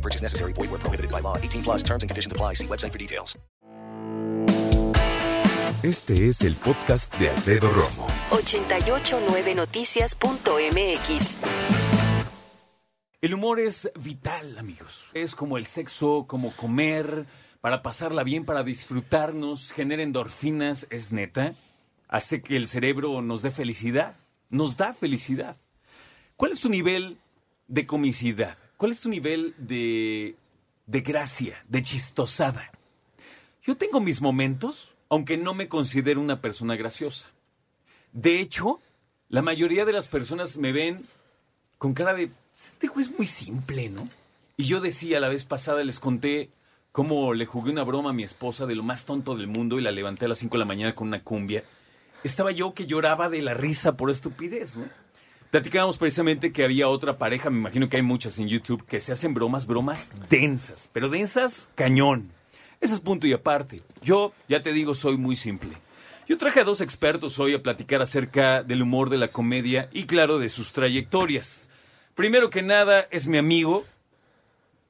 No purchase necessary. Void where prohibited by law. 18 plus terms and conditions apply. See website for details. Este es el podcast de Alfredo Romo. 889noticias.mx. El humor es vital, amigos. Es como el sexo, como comer, para pasarla bien, para disfrutarnos, genera endorfinas, es neta. Hace que el cerebro nos dé felicidad. Nos da felicidad. ¿Cuál es tu nivel de comicidad? ¿Cuál es tu nivel de, de gracia, de chistosada? Yo tengo mis momentos, aunque no me considero una persona graciosa. De hecho, la mayoría de las personas me ven con cara de, este güey es muy simple, ¿no? Y yo decía la vez pasada, les conté cómo le jugué una broma a mi esposa de lo más tonto del mundo y la levanté a las 5 de la mañana con una cumbia. Estaba yo que lloraba de la risa por estupidez, ¿no? Platicábamos precisamente que había otra pareja, me imagino que hay muchas en YouTube, que se hacen bromas, bromas densas, pero densas cañón. Ese es punto y aparte. Yo, ya te digo, soy muy simple. Yo traje a dos expertos hoy a platicar acerca del humor de la comedia y, claro, de sus trayectorias. Primero que nada, es mi amigo.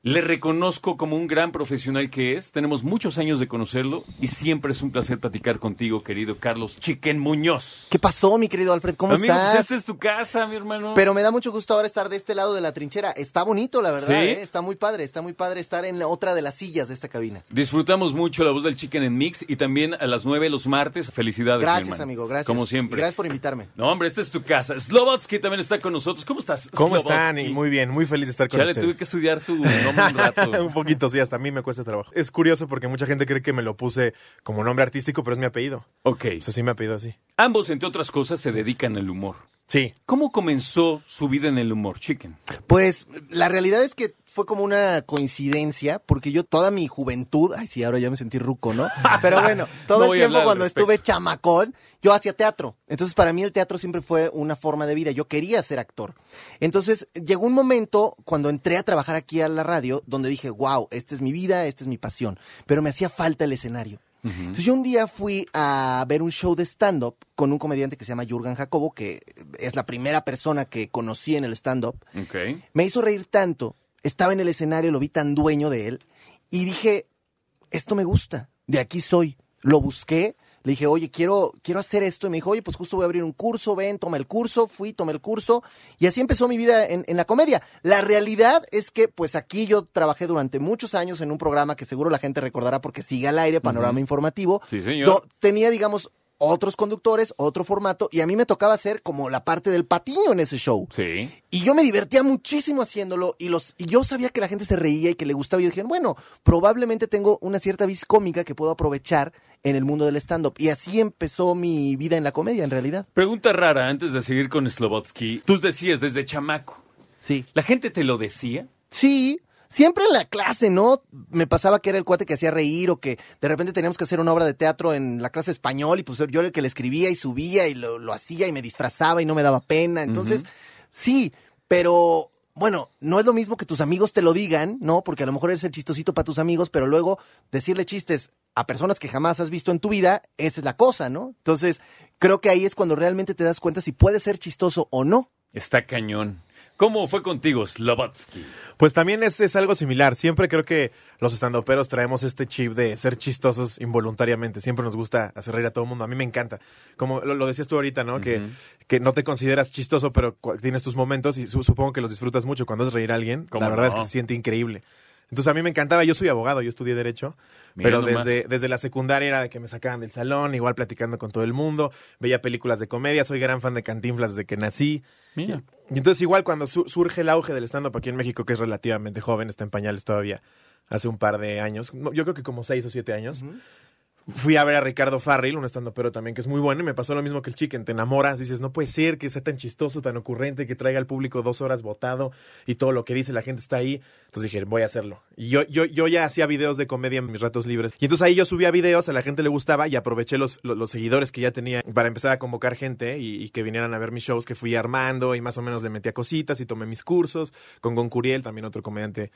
Le reconozco como un gran profesional que es. Tenemos muchos años de conocerlo y siempre es un placer platicar contigo, querido Carlos Chiquen Muñoz. ¿Qué pasó, mi querido Alfred? ¿Cómo Amigo, pues estás? esta es tu casa, mi hermano. Pero me da mucho gusto ahora estar de este lado de la trinchera. Está bonito, la verdad, ¿Sí? ¿eh? Está muy padre, está muy padre estar en la otra de las sillas de esta cabina. Disfrutamos mucho la voz del Chicken en Mix y también a las 9 los martes. Felicidades, mi Gracias, hermano. amigo, gracias. Como Y siempre. gracias por invitarme. No, hombre, esta es tu casa. Slobotsky también está con nosotros. ¿Cómo estás? ¿Cómo Slobotsky? están? Y muy bien, muy feliz de estar con Ya le ustedes. tuve que estudiar tu nombre un rato. un poquito, sí, hasta a mí me cuesta trabajo. Es curioso porque mucha gente cree que me lo puse como nombre artístico, pero es mi apellido. ok. O sea, sí me apellido así. Ambos, entre otras cosas, se dedican al humor. Sí. ¿Cómo comenzó su vida en el humor, Chicken? Pues la realidad es que fue como una coincidencia, porque yo toda mi juventud, ay sí, ahora ya me sentí ruco, ¿no? Pero bueno, todo No el tiempo cuando estuve chamacón, yo hacía teatro. Entonces para mí el teatro siempre fue una forma de vida, yo quería ser actor. Entonces llegó un momento cuando entré a trabajar aquí a la radio, donde dije, wow, esta es mi vida, esta es mi pasión, pero me hacía falta el escenario. Entonces yo un día fui a ver un show de stand-up con un comediante que se llama Jurgen Jacobo, que es la primera persona que conocí en el stand-up. Me hizo reír tanto, estaba en el escenario, lo vi tan dueño de él, y dije, esto me gusta, de aquí soy. Lo busqué, le dije, oye, quiero, quiero hacer esto, y me dijo, oye, pues justo voy a abrir un curso, ven, toma el curso, fui, tomé el curso, y así empezó mi vida en, en la comedia. La realidad es que, pues aquí yo trabajé durante muchos años en un programa que seguro la gente recordará porque sigue al aire, Panorama Informativo. Sí, señor. Tenía, digamos, otros conductores, otro formato, y a mí me tocaba hacer como la parte del patiño en ese show. Sí. Y yo me divertía muchísimo haciéndolo y los y yo sabía que la gente se reía y que le gustaba y yo dije, bueno, probablemente tengo una cierta vis cómica que puedo aprovechar en el mundo del stand-up. Y así empezó mi vida en la comedia, en realidad. Pregunta rara antes de seguir con Slobotsky. Tú decías desde chamaco. Sí. ¿La gente te lo decía? Sí, siempre en la clase, ¿no? Me pasaba que era el cuate que hacía reír o que de repente teníamos que hacer una obra de teatro en la clase español y pues yo era el que le escribía y subía y lo, lo hacía y me disfrazaba y no me daba pena. Entonces, sí, pero bueno, no es lo mismo que tus amigos te lo digan, ¿no? Porque a lo mejor eres el chistosito para tus amigos, pero luego decirle chistes a personas que jamás has visto en tu vida, esa es la cosa, ¿no? Entonces, creo que ahí es cuando realmente te das cuenta si puedes ser chistoso o no. Está cañón. ¿Cómo fue contigo, Slobotsky? Pues también es, es algo similar. Siempre creo que los estandoperos traemos este chip de ser chistosos involuntariamente. Siempre nos gusta hacer reír a todo el mundo. A mí me encanta. Como lo, lo decías tú ahorita, ¿no? que, que no te consideras chistoso, pero tienes tus momentos y su- supongo que los disfrutas mucho. Cuando haces reír a alguien, ¿Cómo la verdad no? es que se siente increíble. Entonces a mí me encantaba, yo soy abogado, yo estudié Derecho, Mira pero nomás. desde, desde la secundaria era de que me sacaban del salón, igual platicando con todo el mundo, veía películas de comedia, soy gran fan de Cantinflas desde que nací. Mira. Y entonces igual cuando su- surge el auge del stand-up aquí en México, que es relativamente joven, está en pañales todavía, hace un par de años, yo creo que como seis o siete años, fui a ver a Ricardo Farril, un estando pero también que es muy bueno, y me pasó lo mismo que el chicken. Te enamoras, dices, no puede ser que sea tan chistoso, tan ocurrente, que traiga al público dos horas votado y todo lo que dice la gente está ahí. Entonces dije, voy a hacerlo. Y yo, yo, yo ya hacía videos de comedia en mis ratos libres. Y entonces ahí yo subía videos, a la gente le gustaba y aproveché los, los, los seguidores que ya tenía para empezar a convocar gente y, y que vinieran a ver mis shows que fui armando y más o menos le metía cositas y tomé mis cursos con Gon Curiel, también otro comediante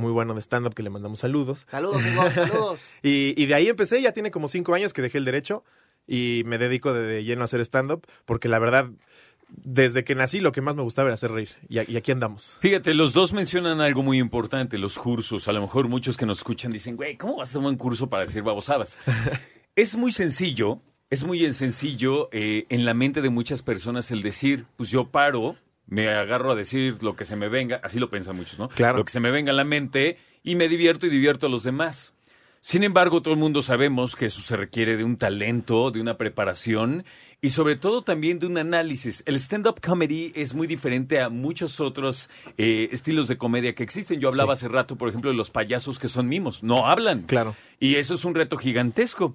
muy bueno de stand-up que le mandamos saludos. Saludos, amigos, saludos. Y, y de ahí empecé, ya tiene como cinco años que dejé el derecho y me dedico de, de lleno a hacer stand-up, porque la verdad, desde que nací lo que más me gustaba era hacer reír. Y, a- y aquí andamos. Fíjate, los dos mencionan algo muy importante, los cursos. A lo mejor muchos que nos escuchan dicen, güey, ¿cómo vas a tomar un curso para decir babosadas? es muy sencillo, es muy sencillo eh, en la mente de muchas personas el decir, pues yo paro, me agarro a decir lo que se me venga, así lo piensan muchos, ¿no? Claro. Lo que se me venga a la mente y me divierto y divierto a los demás. Sin embargo, todo el mundo sabemos que eso se requiere de un talento, de una preparación y sobre todo también de un análisis. El stand-up comedy es muy diferente a muchos otros eh, estilos de comedia que existen. Yo hablaba hace rato, por ejemplo, de los payasos que son mimos, no hablan. Claro. Y eso es un reto gigantesco.